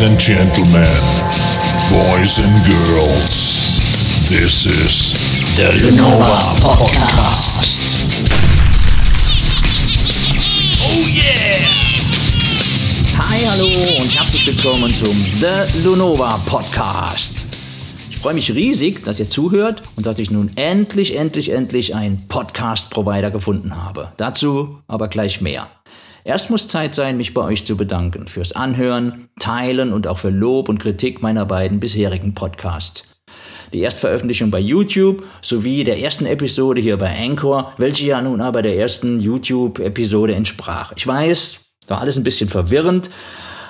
Ladies and gentlemen, boys and girls, this is The Lenova Podcast. Oh yeah! Hi, hallo und herzlich willkommen zum The Lunova Podcast. Ich freue mich riesig, dass ihr zuhört und dass ich nun endlich, endlich, endlich einen Podcast-Provider gefunden habe. Dazu aber gleich mehr. Erst muss Zeit sein, mich bei euch zu bedanken fürs Anhören, Teilen und auch für Lob und Kritik meiner beiden bisherigen Podcasts. Die Erstveröffentlichung bei YouTube sowie der ersten Episode hier bei Anchor, welche ja nun aber der ersten YouTube-Episode entsprach. Ich weiß, war alles ein bisschen verwirrend,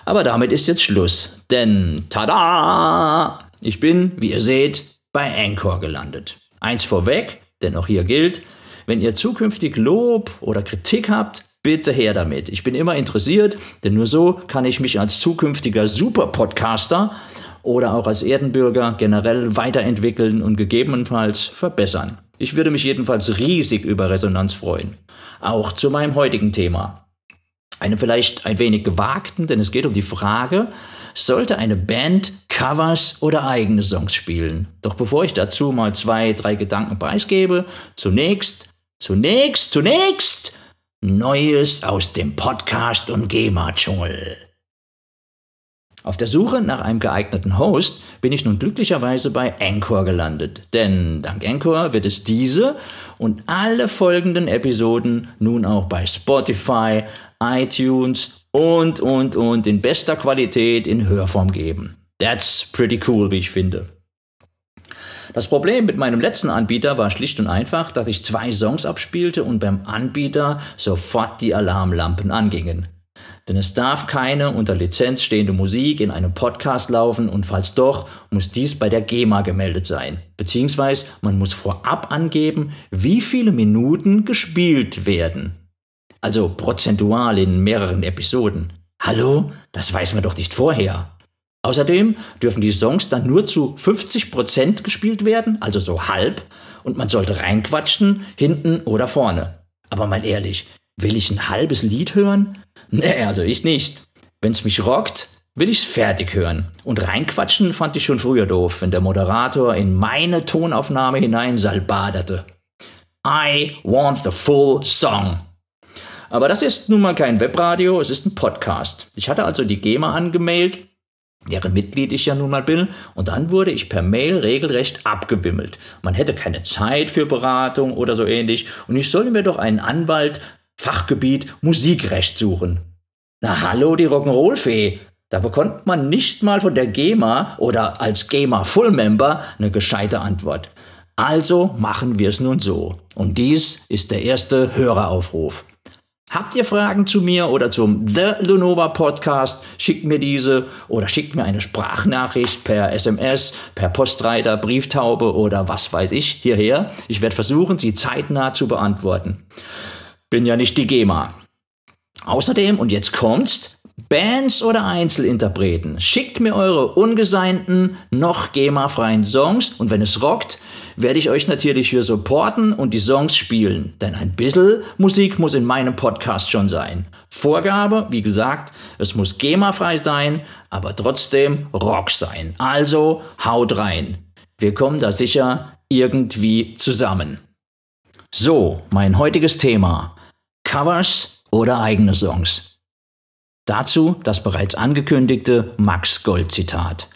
aber damit ist jetzt Schluss. Denn, tada! Ich bin, wie ihr seht, bei Anchor gelandet. Eins vorweg, denn auch hier gilt, wenn ihr zukünftig Lob oder Kritik habt, bitte her damit. Ich bin immer interessiert, denn nur so kann ich mich als zukünftiger Super-Podcaster oder auch als Erdenbürger generell weiterentwickeln und gegebenenfalls verbessern. Ich würde mich jedenfalls riesig über Resonanz freuen. Auch zu meinem heutigen Thema. Einem vielleicht ein wenig gewagten, denn es geht um die Frage, sollte eine Band Covers oder eigene Songs spielen? Doch bevor ich dazu mal zwei, drei Gedanken preisgebe, zunächst, zunächst, zunächst Neues aus dem Podcast- und GEMA-Dschungel. Auf der Suche nach einem geeigneten Host bin ich nun glücklicherweise bei Anchor gelandet. Denn dank Anchor wird es diese und alle folgenden Episoden nun auch bei Spotify, iTunes und, und, und in bester Qualität in Hörform geben. That's pretty cool, wie ich finde. Das Problem mit meinem letzten Anbieter war schlicht und einfach, dass ich zwei Songs abspielte und beim Anbieter sofort die Alarmlampen angingen. Denn es darf keine unter Lizenz stehende Musik in einem Podcast laufen und falls doch, muss dies bei der GEMA gemeldet sein. Beziehungsweise man muss vorab angeben, wie viele Minuten gespielt werden. Also prozentual in mehreren Episoden. Hallo? Das weiß man doch nicht vorher. Außerdem dürfen die Songs dann nur zu 50% gespielt werden, also so halb, und man sollte reinquatschen, hinten oder vorne. Aber mal ehrlich, will ich ein halbes Lied hören? Nee, also ich nicht. Wenn's mich rockt, will ich's fertig hören. Und reinquatschen fand ich schon früher doof, wenn der Moderator in meine Tonaufnahme hinein salbaderte. I want the full song. Aber das ist nun mal kein Webradio, es ist ein Podcast. Ich hatte also die GEMA angemeldet deren Mitglied ich ja nun mal bin. Und dann wurde ich per Mail regelrecht abgewimmelt. Man hätte keine Zeit für Beratung oder so ähnlich. Und ich solle mir doch einen Anwalt, Fachgebiet Musikrecht suchen. Na hallo, die Rock'n'Roll-Fee. Da bekommt man nicht mal von der GEMA oder als GEMA Full Member eine gescheite Antwort. Also machen wir es nun so. Und dies ist der erste Höreraufruf. Habt ihr Fragen zu mir oder zum The Lunova Podcast? Schickt mir diese oder schickt mir eine Sprachnachricht per SMS, per Postreiter, Brieftaube oder was weiß ich hierher. Ich werde versuchen, sie zeitnah zu beantworten. Bin ja nicht die GEMA. Außerdem, und jetzt kommt's, Bands oder Einzelinterpreten, schickt mir eure ungeseinten, noch GEMA-freien Songs und wenn es rockt, werde ich euch natürlich hier supporten und die Songs spielen. Denn ein bisschen Musik muss in meinem Podcast schon sein. Vorgabe, wie gesagt, es muss GEMA-frei sein, aber trotzdem Rock sein. Also haut rein. Wir kommen da sicher irgendwie zusammen. So, mein heutiges Thema. Covers oder eigene Songs. Dazu das bereits angekündigte Max Gold Zitat.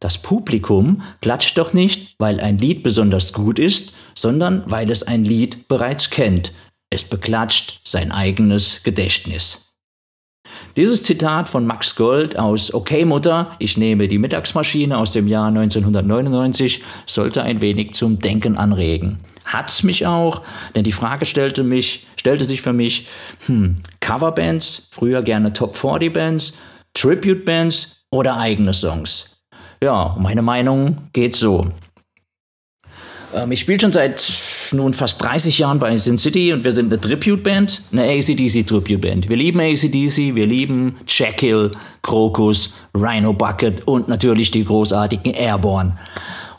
Das Publikum klatscht doch nicht, weil ein Lied besonders gut ist, sondern weil es ein Lied bereits kennt. Es beklatscht sein eigenes Gedächtnis. Dieses Zitat von Max Gold aus Okay Mutter, ich nehme die Mittagsmaschine aus dem Jahr 1999 sollte ein wenig zum Denken anregen. Hat's mich auch, denn die Frage stellte, mich, stellte sich für mich, hm, Coverbands, früher gerne Top 40 Bands, Tribute Bands oder eigene Songs. Ja, meine Meinung geht so. Ähm, ich spiele schon seit nun fast 30 Jahren bei Sin City und wir sind eine Tribute-Band, eine ACDC Tribute-Band. Wir lieben ACDC, wir lieben Jekyll, Crocus, Rhino Bucket und natürlich die großartigen Airborne.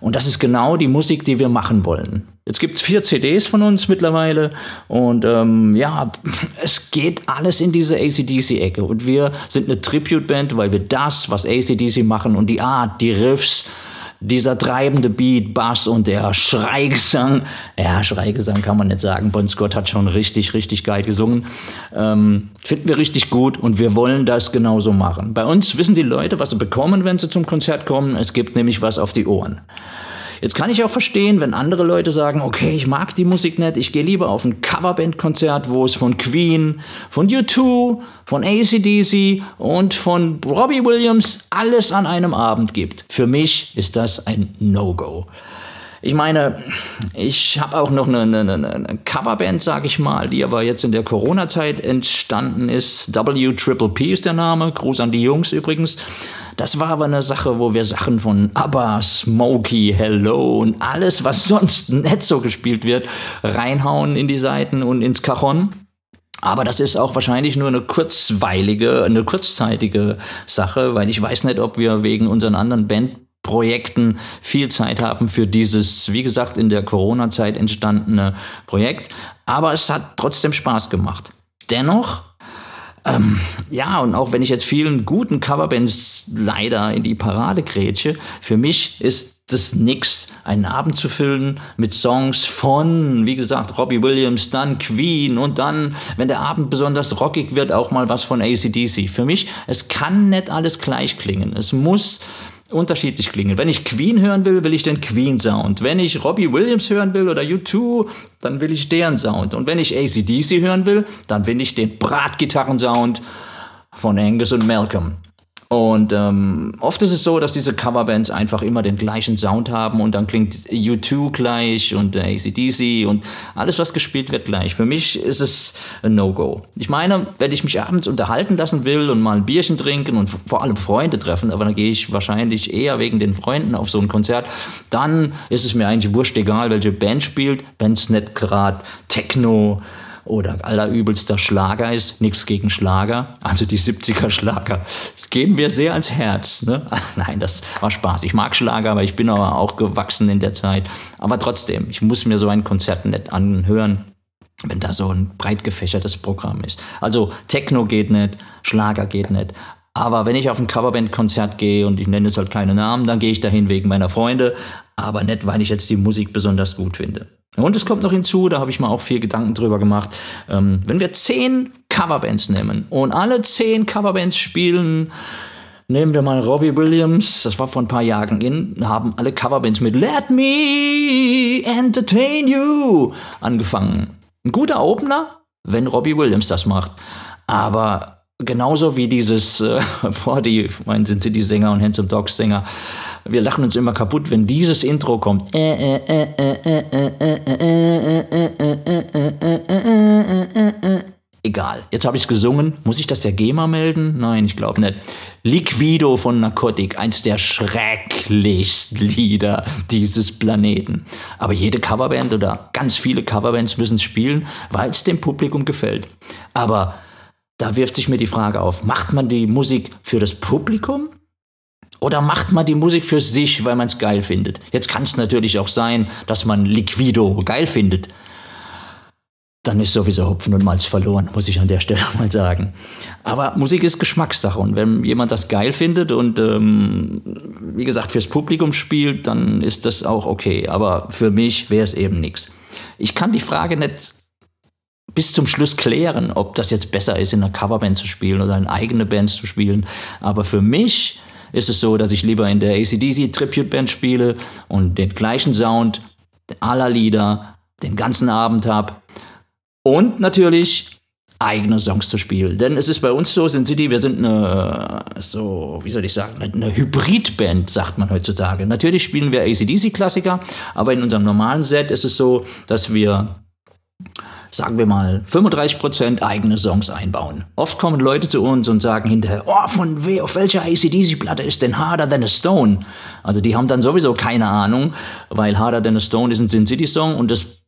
Und das ist genau die Musik, die wir machen wollen. Jetzt gibt es vier CDs von uns mittlerweile und ähm, ja, es geht alles in diese ACDC-Ecke. Und wir sind eine Tribute-Band, weil wir das, was ACDC machen und die Art, die Riffs, dieser treibende Beat, Bass und der Schreigesang, ja, Schreigesang kann man nicht sagen, Bon Scott hat schon richtig, richtig geil gesungen, ähm, finden wir richtig gut und wir wollen das genauso machen. Bei uns wissen die Leute, was sie bekommen, wenn sie zum Konzert kommen. Es gibt nämlich was auf die Ohren. Jetzt kann ich auch verstehen, wenn andere Leute sagen, okay, ich mag die Musik nicht, ich gehe lieber auf ein Coverband-Konzert, wo es von Queen, von U2, von ACDC und von Robbie Williams alles an einem Abend gibt. Für mich ist das ein No-Go. Ich meine, ich habe auch noch eine, eine, eine Coverband, sage ich mal, die aber jetzt in der Corona-Zeit entstanden ist. W Triple P ist der Name. Gruß an die Jungs übrigens. Das war aber eine Sache, wo wir Sachen von ABBA, Smokey, Hello und alles, was sonst nicht so gespielt wird, reinhauen in die Seiten und ins Cajon. Aber das ist auch wahrscheinlich nur eine kurzweilige, eine kurzzeitige Sache, weil ich weiß nicht, ob wir wegen unseren anderen Bandprojekten viel Zeit haben für dieses, wie gesagt, in der Corona-Zeit entstandene Projekt. Aber es hat trotzdem Spaß gemacht. Dennoch ähm, ja, und auch wenn ich jetzt vielen guten Coverbands leider in die Parade grätsche, für mich ist das nix, einen Abend zu füllen mit Songs von, wie gesagt, Robbie Williams, dann Queen und dann, wenn der Abend besonders rockig wird, auch mal was von ACDC. Für mich, es kann nicht alles gleich klingen. Es muss unterschiedlich klingen. Wenn ich Queen hören will, will ich den Queen-Sound. Wenn ich Robbie Williams hören will oder U2, dann will ich deren Sound. Und wenn ich ACDC hören will, dann will ich den Bratgitarren-Sound von Angus und Malcolm. Und ähm, oft ist es so, dass diese Coverbands einfach immer den gleichen Sound haben und dann klingt U2 gleich und äh, ACDC und alles, was gespielt wird, gleich. Für mich ist es ein No-Go. Ich meine, wenn ich mich abends unterhalten lassen will und mal ein Bierchen trinken und vor allem Freunde treffen, aber dann gehe ich wahrscheinlich eher wegen den Freunden auf so ein Konzert, dann ist es mir eigentlich wurscht egal, welche Band spielt, wenn es nicht gerade Techno oder allerübelster Schlager ist. Nichts gegen Schlager, also die 70er Schlager. Es gehen mir sehr ans Herz. Ne? Nein, das war Spaß. Ich mag Schlager, aber ich bin aber auch gewachsen in der Zeit. Aber trotzdem, ich muss mir so ein Konzert nicht anhören, wenn da so ein breit gefächertes Programm ist. Also Techno geht nicht, Schlager geht nicht. Aber wenn ich auf ein Coverband-Konzert gehe und ich nenne jetzt halt keine Namen, dann gehe ich dahin wegen meiner Freunde, aber nicht, weil ich jetzt die Musik besonders gut finde. Und es kommt noch hinzu, da habe ich mir auch viel Gedanken drüber gemacht, ähm, wenn wir zehn Coverbands nehmen und alle zehn Coverbands spielen, nehmen wir mal Robbie Williams, das war vor ein paar Jahren in, haben alle Coverbands mit Let Me Entertain You angefangen. Ein guter Opener, wenn Robbie Williams das macht. Aber genauso wie dieses, äh, boah, die, mein, sind sie die Sänger und Handsome Dogs Sänger, wir lachen uns immer kaputt, wenn dieses Intro kommt. Egal, jetzt habe ich es gesungen. Muss ich das der GEMA melden? Nein, ich glaube nicht. Liquido von Narcotic, eins der schrecklichsten Lieder dieses Planeten. Aber jede Coverband oder ganz viele Coverbands müssen es spielen, weil es dem Publikum gefällt. Aber da wirft sich mir die Frage auf, macht man die Musik für das Publikum oder macht man die Musik für sich, weil man es geil findet? Jetzt kann es natürlich auch sein, dass man Liquido geil findet. Dann ist sowieso Hopfen und Malz verloren, muss ich an der Stelle mal sagen. Aber Musik ist Geschmackssache und wenn jemand das geil findet und ähm, wie gesagt fürs Publikum spielt, dann ist das auch okay. Aber für mich wäre es eben nichts. Ich kann die Frage nicht bis zum Schluss klären, ob das jetzt besser ist, in einer Coverband zu spielen oder in eigene Bands zu spielen. Aber für mich ist es so, dass ich lieber in der ACDC Tribute Band spiele und den gleichen Sound aller Lieder den ganzen Abend habe. Und natürlich eigene Songs zu spielen. Denn es ist bei uns so, Sin City, wir sind eine, so, wie soll ich sagen, eine Hybridband, sagt man heutzutage. Natürlich spielen wir ACDC-Klassiker, aber in unserem normalen Set ist es so, dass wir sagen wir mal, 35% eigene Songs einbauen. Oft kommen Leute zu uns und sagen hinterher, oh, von we auf welcher ACDC-Platte ist denn Harder Than a Stone? Also die haben dann sowieso keine Ahnung, weil Harder Than a Stone ist ein Sin City-Song und das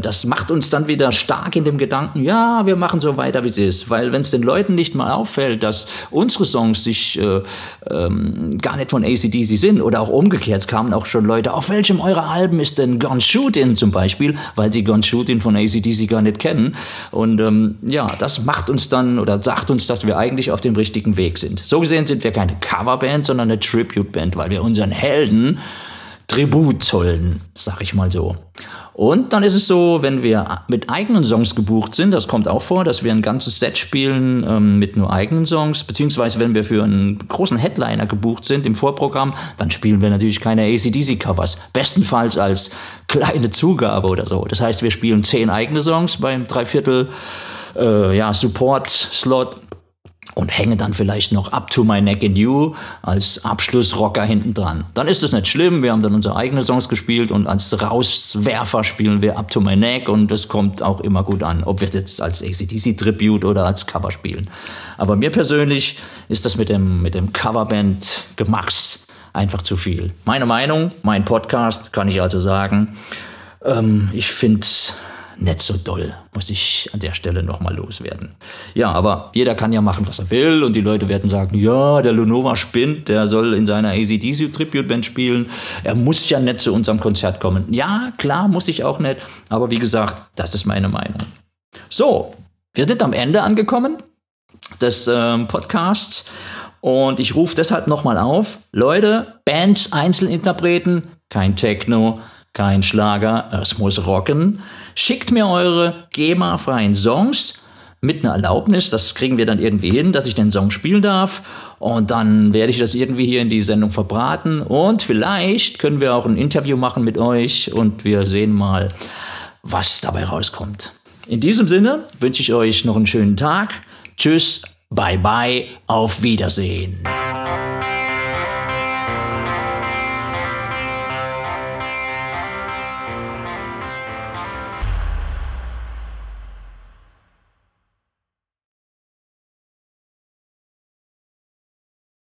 das macht uns dann wieder stark in dem Gedanken, ja, wir machen so weiter, wie es ist. Weil wenn es den Leuten nicht mal auffällt, dass unsere Songs sich äh, ähm, gar nicht von ACDC sind oder auch umgekehrt, es kamen auch schon Leute, auf welchem eurer Alben ist denn Gone Shootin' zum Beispiel, weil sie Gone Shootin' von ACDC gar nicht kennen. Und ähm, ja, das macht uns dann oder sagt uns, dass wir eigentlich auf dem richtigen Weg sind. So gesehen sind wir keine Coverband, sondern eine Tribute-Band, weil wir unseren Helden Tribut zollen, sag ich mal so. Und dann ist es so, wenn wir mit eigenen Songs gebucht sind, das kommt auch vor, dass wir ein ganzes Set spielen ähm, mit nur eigenen Songs, beziehungsweise wenn wir für einen großen Headliner gebucht sind im Vorprogramm, dann spielen wir natürlich keine ACDC-Covers. Bestenfalls als kleine Zugabe oder so. Das heißt, wir spielen zehn eigene Songs beim Dreiviertel äh, ja, Support-Slot und hänge dann vielleicht noch Up to My Neck in You als Abschlussrocker hinten dran. Dann ist es nicht schlimm, wir haben dann unsere eigenen Songs gespielt und als Rauswerfer spielen wir Up to My Neck und das kommt auch immer gut an, ob wir es jetzt als ACDC Tribute oder als Cover spielen. Aber mir persönlich ist das mit dem, mit dem Coverband Gemax einfach zu viel. Meine Meinung, mein Podcast, kann ich also sagen, ähm, ich finde nicht so doll, muss ich an der Stelle nochmal loswerden. Ja, aber jeder kann ja machen, was er will. Und die Leute werden sagen, ja, der Lunova spinnt, der soll in seiner ACDC Tribute Band spielen, er muss ja nicht zu unserem Konzert kommen. Ja, klar, muss ich auch nicht, aber wie gesagt, das ist meine Meinung. So, wir sind am Ende angekommen des ähm, Podcasts. Und ich rufe deshalb nochmal auf, Leute, Bands, Einzelinterpreten, kein Techno, kein Schlager, es muss rocken. Schickt mir eure GEMA-freien Songs mit einer Erlaubnis, das kriegen wir dann irgendwie hin, dass ich den Song spielen darf. Und dann werde ich das irgendwie hier in die Sendung verbraten. Und vielleicht können wir auch ein Interview machen mit euch und wir sehen mal, was dabei rauskommt. In diesem Sinne wünsche ich euch noch einen schönen Tag. Tschüss, bye bye, auf Wiedersehen.